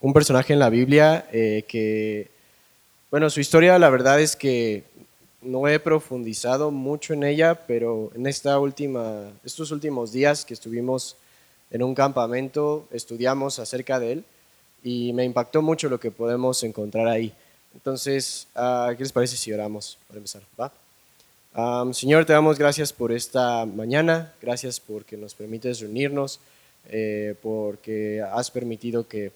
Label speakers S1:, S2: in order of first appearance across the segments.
S1: un personaje en la Biblia eh, que, bueno, su historia la verdad es que no he profundizado mucho en ella, pero en esta última, estos últimos días que estuvimos en un campamento, estudiamos acerca de él y me impactó mucho lo que podemos encontrar ahí. Entonces, ah, ¿qué les parece si oramos para empezar? ¿Va? Señor, te damos gracias por esta mañana, gracias porque nos permites reunirnos, eh, porque has permitido que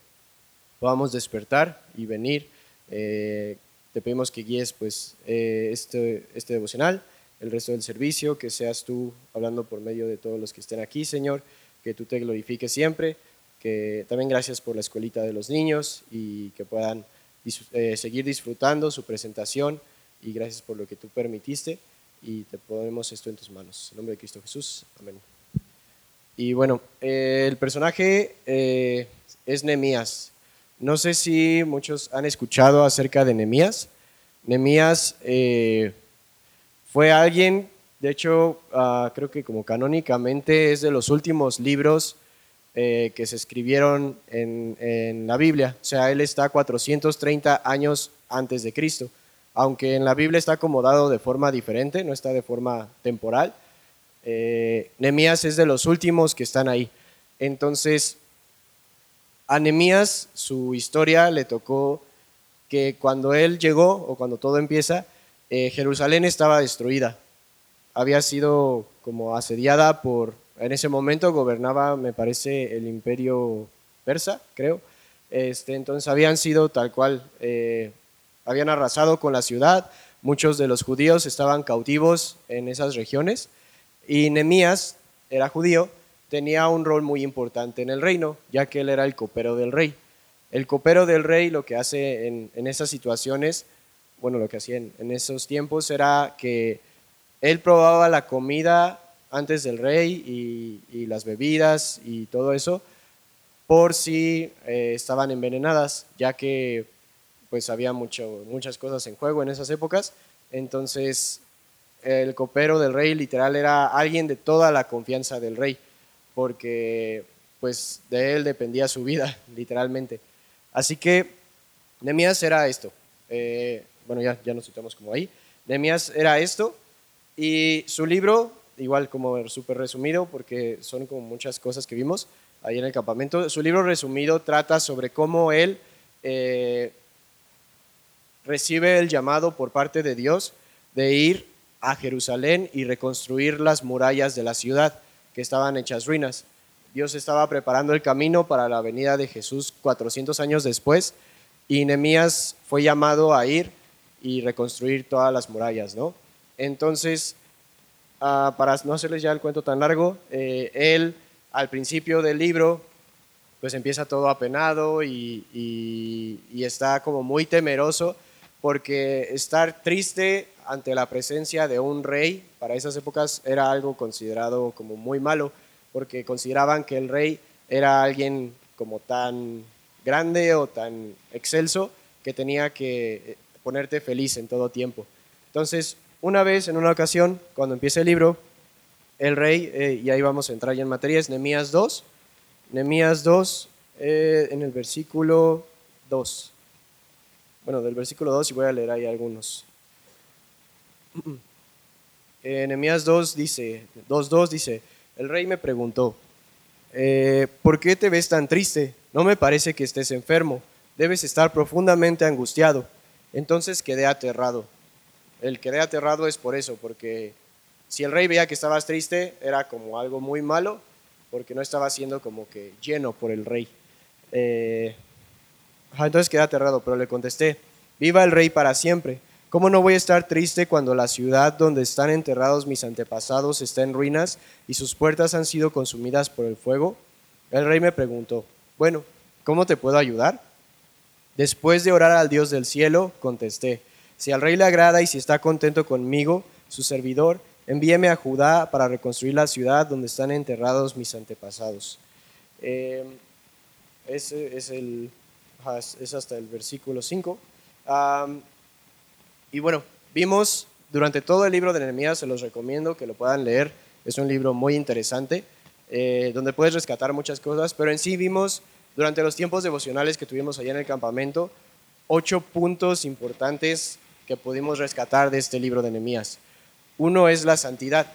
S1: podamos despertar y venir. Eh, te pedimos que guíes pues, eh, este, este devocional, el resto del servicio, que seas tú hablando por medio de todos los que estén aquí, Señor, que tú te glorifiques siempre, que también gracias por la escuelita de los niños y que puedan seguir disfrutando su presentación y gracias por lo que tú permitiste y te ponemos esto en tus manos. En nombre de Cristo Jesús. Amén. Y bueno, eh, el personaje eh, es Nemías. No sé si muchos han escuchado acerca de Nemías. Nemías eh, fue alguien, de hecho, ah, creo que como canónicamente es de los últimos libros que se escribieron en, en la Biblia. O sea, él está 430 años antes de Cristo aunque en la Biblia está acomodado de forma diferente, no está de forma temporal. Eh, Nemías es de los últimos que están ahí. Entonces, a Nemías su historia le tocó que cuando él llegó, o cuando todo empieza, eh, Jerusalén estaba destruida. Había sido como asediada por, en ese momento gobernaba, me parece, el imperio persa, creo. Este, entonces habían sido tal cual eh, habían arrasado con la ciudad, muchos de los judíos estaban cautivos en esas regiones y Nemías era judío, tenía un rol muy importante en el reino, ya que él era el copero del rey. El copero del rey lo que hace en, esas situaciones, bueno, lo que hacía en, esos tiempos era que él probaba la comida antes del rey y, las bebidas y todo eso por si eh, estaban envenenadas, ya que pues había mucho, muchas cosas en juego en esas épocas. Entonces, el copero del rey literal era alguien de toda la confianza del rey, porque pues de él dependía su vida, literalmente. Así que Nemías era esto. Eh, bueno, ya, ya nos citamos como ahí. Nemías era esto y su libro, igual como súper resumido, porque son como muchas cosas que vimos ahí en el campamento, su libro resumido trata sobre cómo él eh, recibe el llamado por parte de Dios de ir a Jerusalén y reconstruir las murallas de la ciudad que estaban hechas ruinas. Dios estaba preparando el camino para la venida de Jesús 400 años después y Nehemías fue llamado a ir y reconstruir todas las murallas, ¿no? Entonces, ah, para no hacerles ya el cuento tan largo, eh, él al principio del libro pues empieza todo apenado y, y está como muy temeroso porque estar triste ante la presencia de un rey para esas épocas era algo considerado como muy malo, porque consideraban que el rey era alguien como tan grande o tan excelso que tenía que eh, ponerte feliz en todo tiempo. Entonces, una vez, en una ocasión, cuando empieza el libro, el rey, eh, y ahí vamos a entrar ya en materia, es Nemías 2, Nemías 2, eh, en el versículo 2 bueno, del versículo 2 y voy a leer ahí algunos. Enemías 2 dice, 2.2 dice, el rey me preguntó, eh, ¿por qué te ves tan triste? No me parece que estés enfermo, debes estar profundamente angustiado. Entonces quedé aterrado. El quedé aterrado es por eso, porque si el rey veía que estabas triste, era como algo muy malo, porque no estaba siendo como que lleno por el rey. Eh, entonces quedé aterrado, pero le contesté, viva el rey para siempre. ¿Cómo no voy a estar triste cuando la ciudad donde están enterrados mis antepasados está en ruinas y sus puertas han sido consumidas por el fuego? El rey me preguntó, bueno, ¿cómo te puedo ayudar? Después de orar al Dios del cielo, contesté, si al rey le agrada y si está contento conmigo, su servidor, envíeme a Judá para reconstruir la ciudad donde están enterrados mis antepasados. Eh, ese es el es hasta el versículo 5. y bueno, vimos durante todo el libro de Nehemías, se los recomiendo que lo puedan leer, es un libro muy interesante, eh, donde puedes rescatar muchas cosas, pero en sí vimos durante los tiempos devocionales que tuvimos allá en el campamento, ocho puntos importantes que pudimos rescatar de este libro de Nehemías. Uno es la santidad.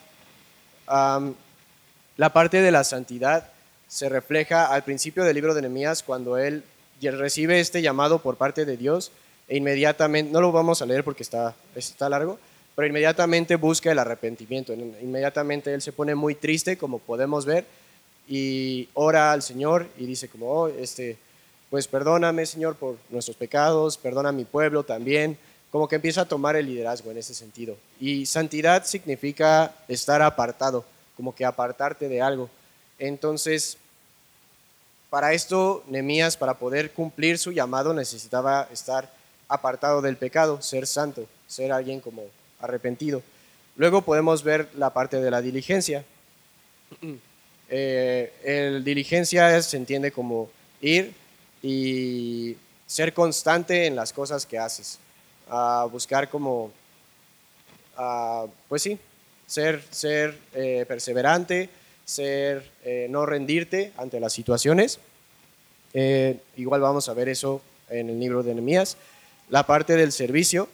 S1: la parte de la santidad se refleja al principio del libro de Nehemías cuando él recibe este llamado por parte de Dios e inmediatamente, no lo vamos a leer porque está, está largo, pero inmediatamente busca el arrepentimiento. Inmediatamente él se pone muy triste, como podemos ver, y ora al Señor y dice como, oh, este, pues perdóname Señor por nuestros pecados, perdona a mi pueblo también, como que empieza a tomar el liderazgo en ese sentido. Y santidad significa estar apartado, como que apartarte de algo. Entonces, para esto, Nemías, para poder cumplir su llamado, necesitaba estar apartado del pecado, ser santo, ser alguien como arrepentido. Luego podemos ver la parte de la diligencia. Eh, el diligencia se entiende como ir y ser constante en las cosas que haces. A buscar como, pues sí, ser, ser eh, perseverante, ser, eh, no rendirte ante las situaciones. igual vamos a ver eso en el libro de Nehemías. La parte del servicio.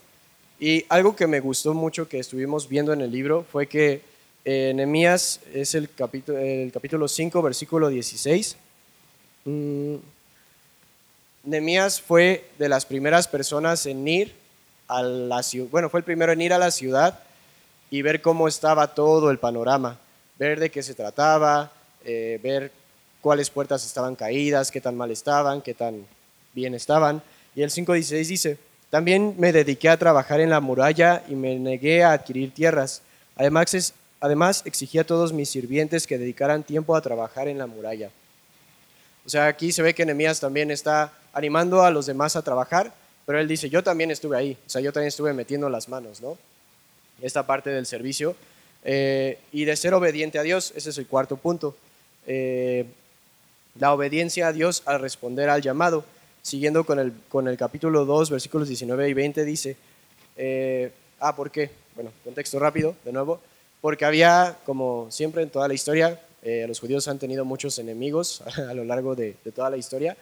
S1: Y algo que me gustó mucho que estuvimos viendo en el libro fue que eh, Nehemías es el capítulo, el capítulo 5, versículo 16. Mm, Nehemías fue de las primeras personas en ir a la ciudad, bueno, fue el primero en ir a la ciudad y ver cómo estaba todo el panorama, ver de qué se trataba, eh, ver cuáles puertas estaban caídas, qué tan mal estaban, qué tan bien estaban. Y el 5.16 dice, también me dediqué a trabajar en la muralla y me negué a adquirir tierras. Además, Además, exigía a todos mis sirvientes que dedicaran tiempo a trabajar en la muralla. O sea, aquí se ve que Nehemías también está animando a los demás a trabajar, pero él dice, yo también estuve ahí, o sea, yo también estuve metiendo las manos, ¿no? Esta parte del servicio. Eh, y de ser obediente a Dios, ese es el cuarto punto. Eh, la obediencia a Dios al responder al llamado. Siguiendo con el, con el capítulo 2, versículos 19 y 20, dice, eh, ah, ¿por qué? Bueno, contexto rápido, de nuevo porque había, como siempre en toda la historia, eh, los judíos han tenido muchos enemigos a lo largo de, toda la historia,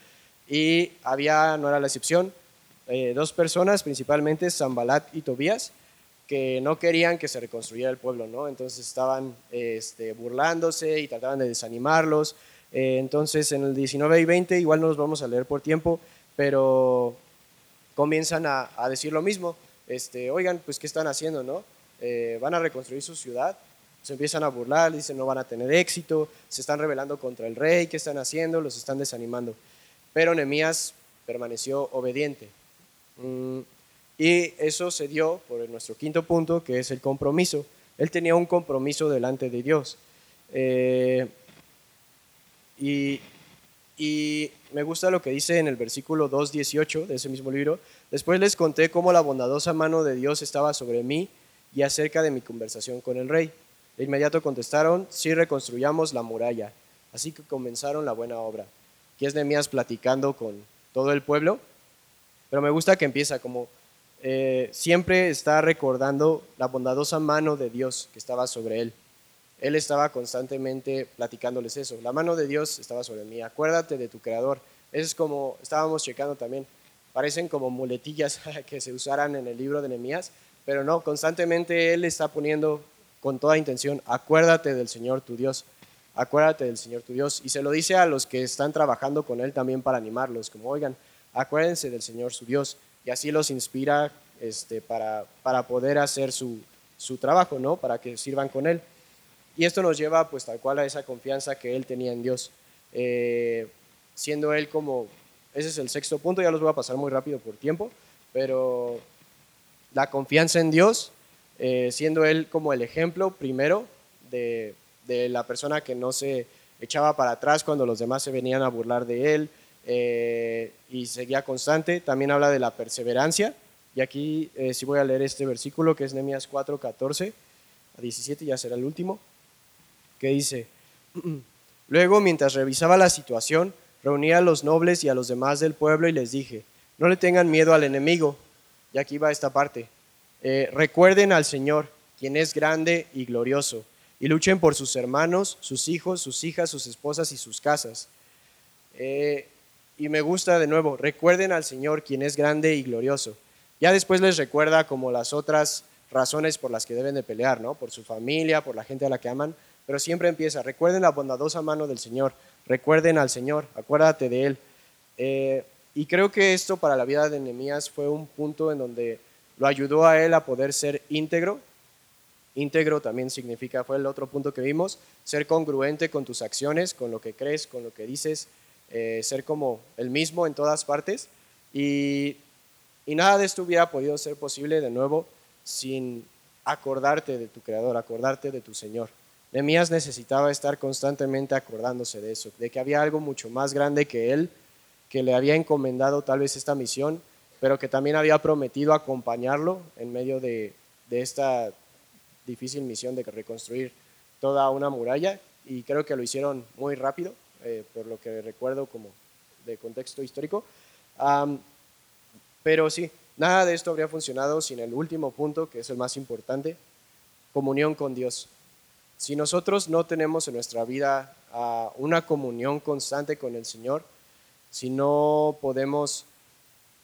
S1: y había, no era la excepción, eh, dos personas, principalmente Zambalat y Tobías, que no querían que se reconstruyera el pueblo, ¿no? Entonces estaban este, burlándose y trataban de desanimarlos. Eh, entonces en el 19 y 20, igual no los vamos a leer por tiempo, pero comienzan a, decir lo mismo. Este, Oigan, pues, ¿qué están haciendo, no? Eh, van a reconstruir su ciudad, se empiezan a burlar, dicen no van a tener éxito, se están rebelando contra el rey, ¿qué están haciendo? Los están desanimando. Pero Nehemías permaneció obediente. Mm, y eso se dio por nuestro quinto punto, que es el compromiso. Él tenía un compromiso delante de Dios. Eh, y, y, me gusta lo que dice en el versículo 2.18 de ese mismo libro. Después les conté cómo la bondadosa mano de Dios estaba sobre mí y acerca de mi conversación con el rey. De inmediato contestaron, sí reconstruyamos la muralla. Así que comenzaron la buena obra. Aquí es Nehemías platicando con todo el pueblo, pero me gusta que empieza como eh, siempre está recordando la bondadosa mano de Dios que estaba sobre él. Él estaba constantemente platicándoles eso. La mano de Dios estaba sobre mí. Acuérdate de tu creador. Eso es como estábamos checando también. Parecen como muletillas que se usaran en el libro de Nehemías, pero no, constantemente Él está poniendo con toda intención, acuérdate del Señor tu Dios, acuérdate del Señor tu Dios. Y se lo dice a los que están trabajando con Él también para animarlos, como oigan, acuérdense del Señor su Dios. Y así los inspira este, para, para poder hacer su, su trabajo, ¿no? Para que sirvan con Él. Y esto nos lleva pues tal cual a esa confianza que Él tenía en Dios. Eh, siendo Él como, ese es el sexto punto, ya los voy a pasar muy rápido por tiempo, pero la confianza en Dios, eh, siendo Él como el ejemplo primero de, la persona que no se echaba para atrás cuando los demás se venían a burlar de Él eh, y seguía constante. También habla de la perseverancia. Y aquí eh, sí voy a leer este versículo que es Nehemías 4, 14 a 17, ya será el último, que dice, luego mientras revisaba la situación, reuní a los nobles y a los demás del pueblo y les dije, no le tengan miedo al enemigo y aquí va esta parte. Eh, recuerden al Señor, quien es grande y glorioso, y luchen por sus hermanos, sus hijos, sus hijas, sus esposas y sus casas. Eh, y me gusta de nuevo, recuerden al Señor quien es grande y glorioso. Ya después les recuerda como las otras razones por las que deben de pelear, ¿no? Por su familia, por la gente a la que aman, pero siempre empieza, recuerden la bondadosa mano del Señor, recuerden al Señor, acuérdate de Él. Eh, y creo que esto para la vida de Nehemías fue un punto en donde lo ayudó a él a poder ser íntegro. Íntegro también significa, fue el otro punto que vimos, ser congruente con tus acciones, con lo que crees, con lo que dices, eh, ser como el mismo en todas partes. Y, y nada de esto hubiera podido ser posible de nuevo sin acordarte de tu Creador, acordarte de tu Señor. Nehemías necesitaba estar constantemente acordándose de eso, de que había algo mucho más grande que él, que le había encomendado tal vez esta misión, pero que también había prometido acompañarlo en medio de, esta difícil misión de reconstruir toda una muralla y creo que lo hicieron muy rápido, eh, por lo que recuerdo como de contexto histórico. pero sí, nada de esto habría funcionado sin el último punto, que es el más importante, comunión con Dios. Si nosotros no tenemos en nuestra vida ah, una comunión constante con el Señor, si no podemos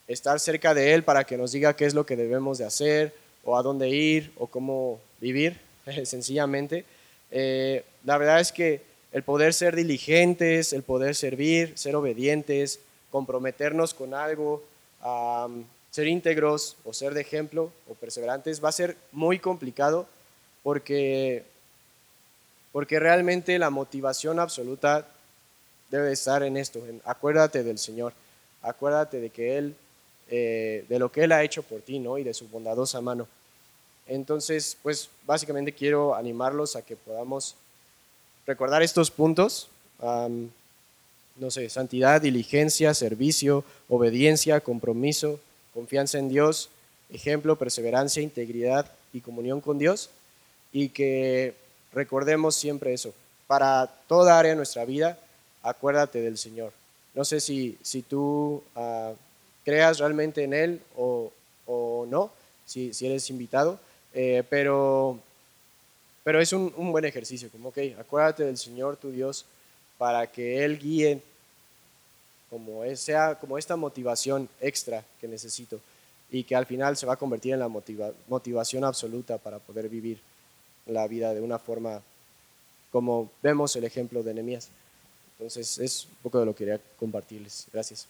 S1: estar cerca de Él para que nos diga qué es lo que debemos de hacer o a dónde ir o cómo vivir, sencillamente. Eh, la verdad es que el poder ser diligentes, el poder servir, ser obedientes, comprometernos con algo, ser íntegros o ser de ejemplo o perseverantes va a ser muy complicado porque, porque realmente la motivación absoluta debe estar en esto, acuérdate del Señor, acuérdate de que Él, eh, de lo que Él ha hecho por ti, ¿no? Y de su bondadosa mano. Entonces, pues básicamente quiero animarlos a que podamos recordar estos puntos, no sé, santidad, diligencia, servicio, obediencia, compromiso, confianza en Dios, ejemplo, perseverancia, integridad y comunión con Dios, y que recordemos siempre eso, para toda área de nuestra vida, acuérdate del Señor. No sé si, si tú ah, creas realmente en Él o, no, si, si, eres invitado, eh, pero, pero es un, un, buen ejercicio, como, ok, acuérdate del Señor tu Dios para que Él guíe como sea como esta motivación extra que necesito y que al final se va a convertir en la motivación absoluta para poder vivir la vida de una forma como vemos el ejemplo de Nehemías. Entonces es un poco de lo que quería compartirles. Gracias.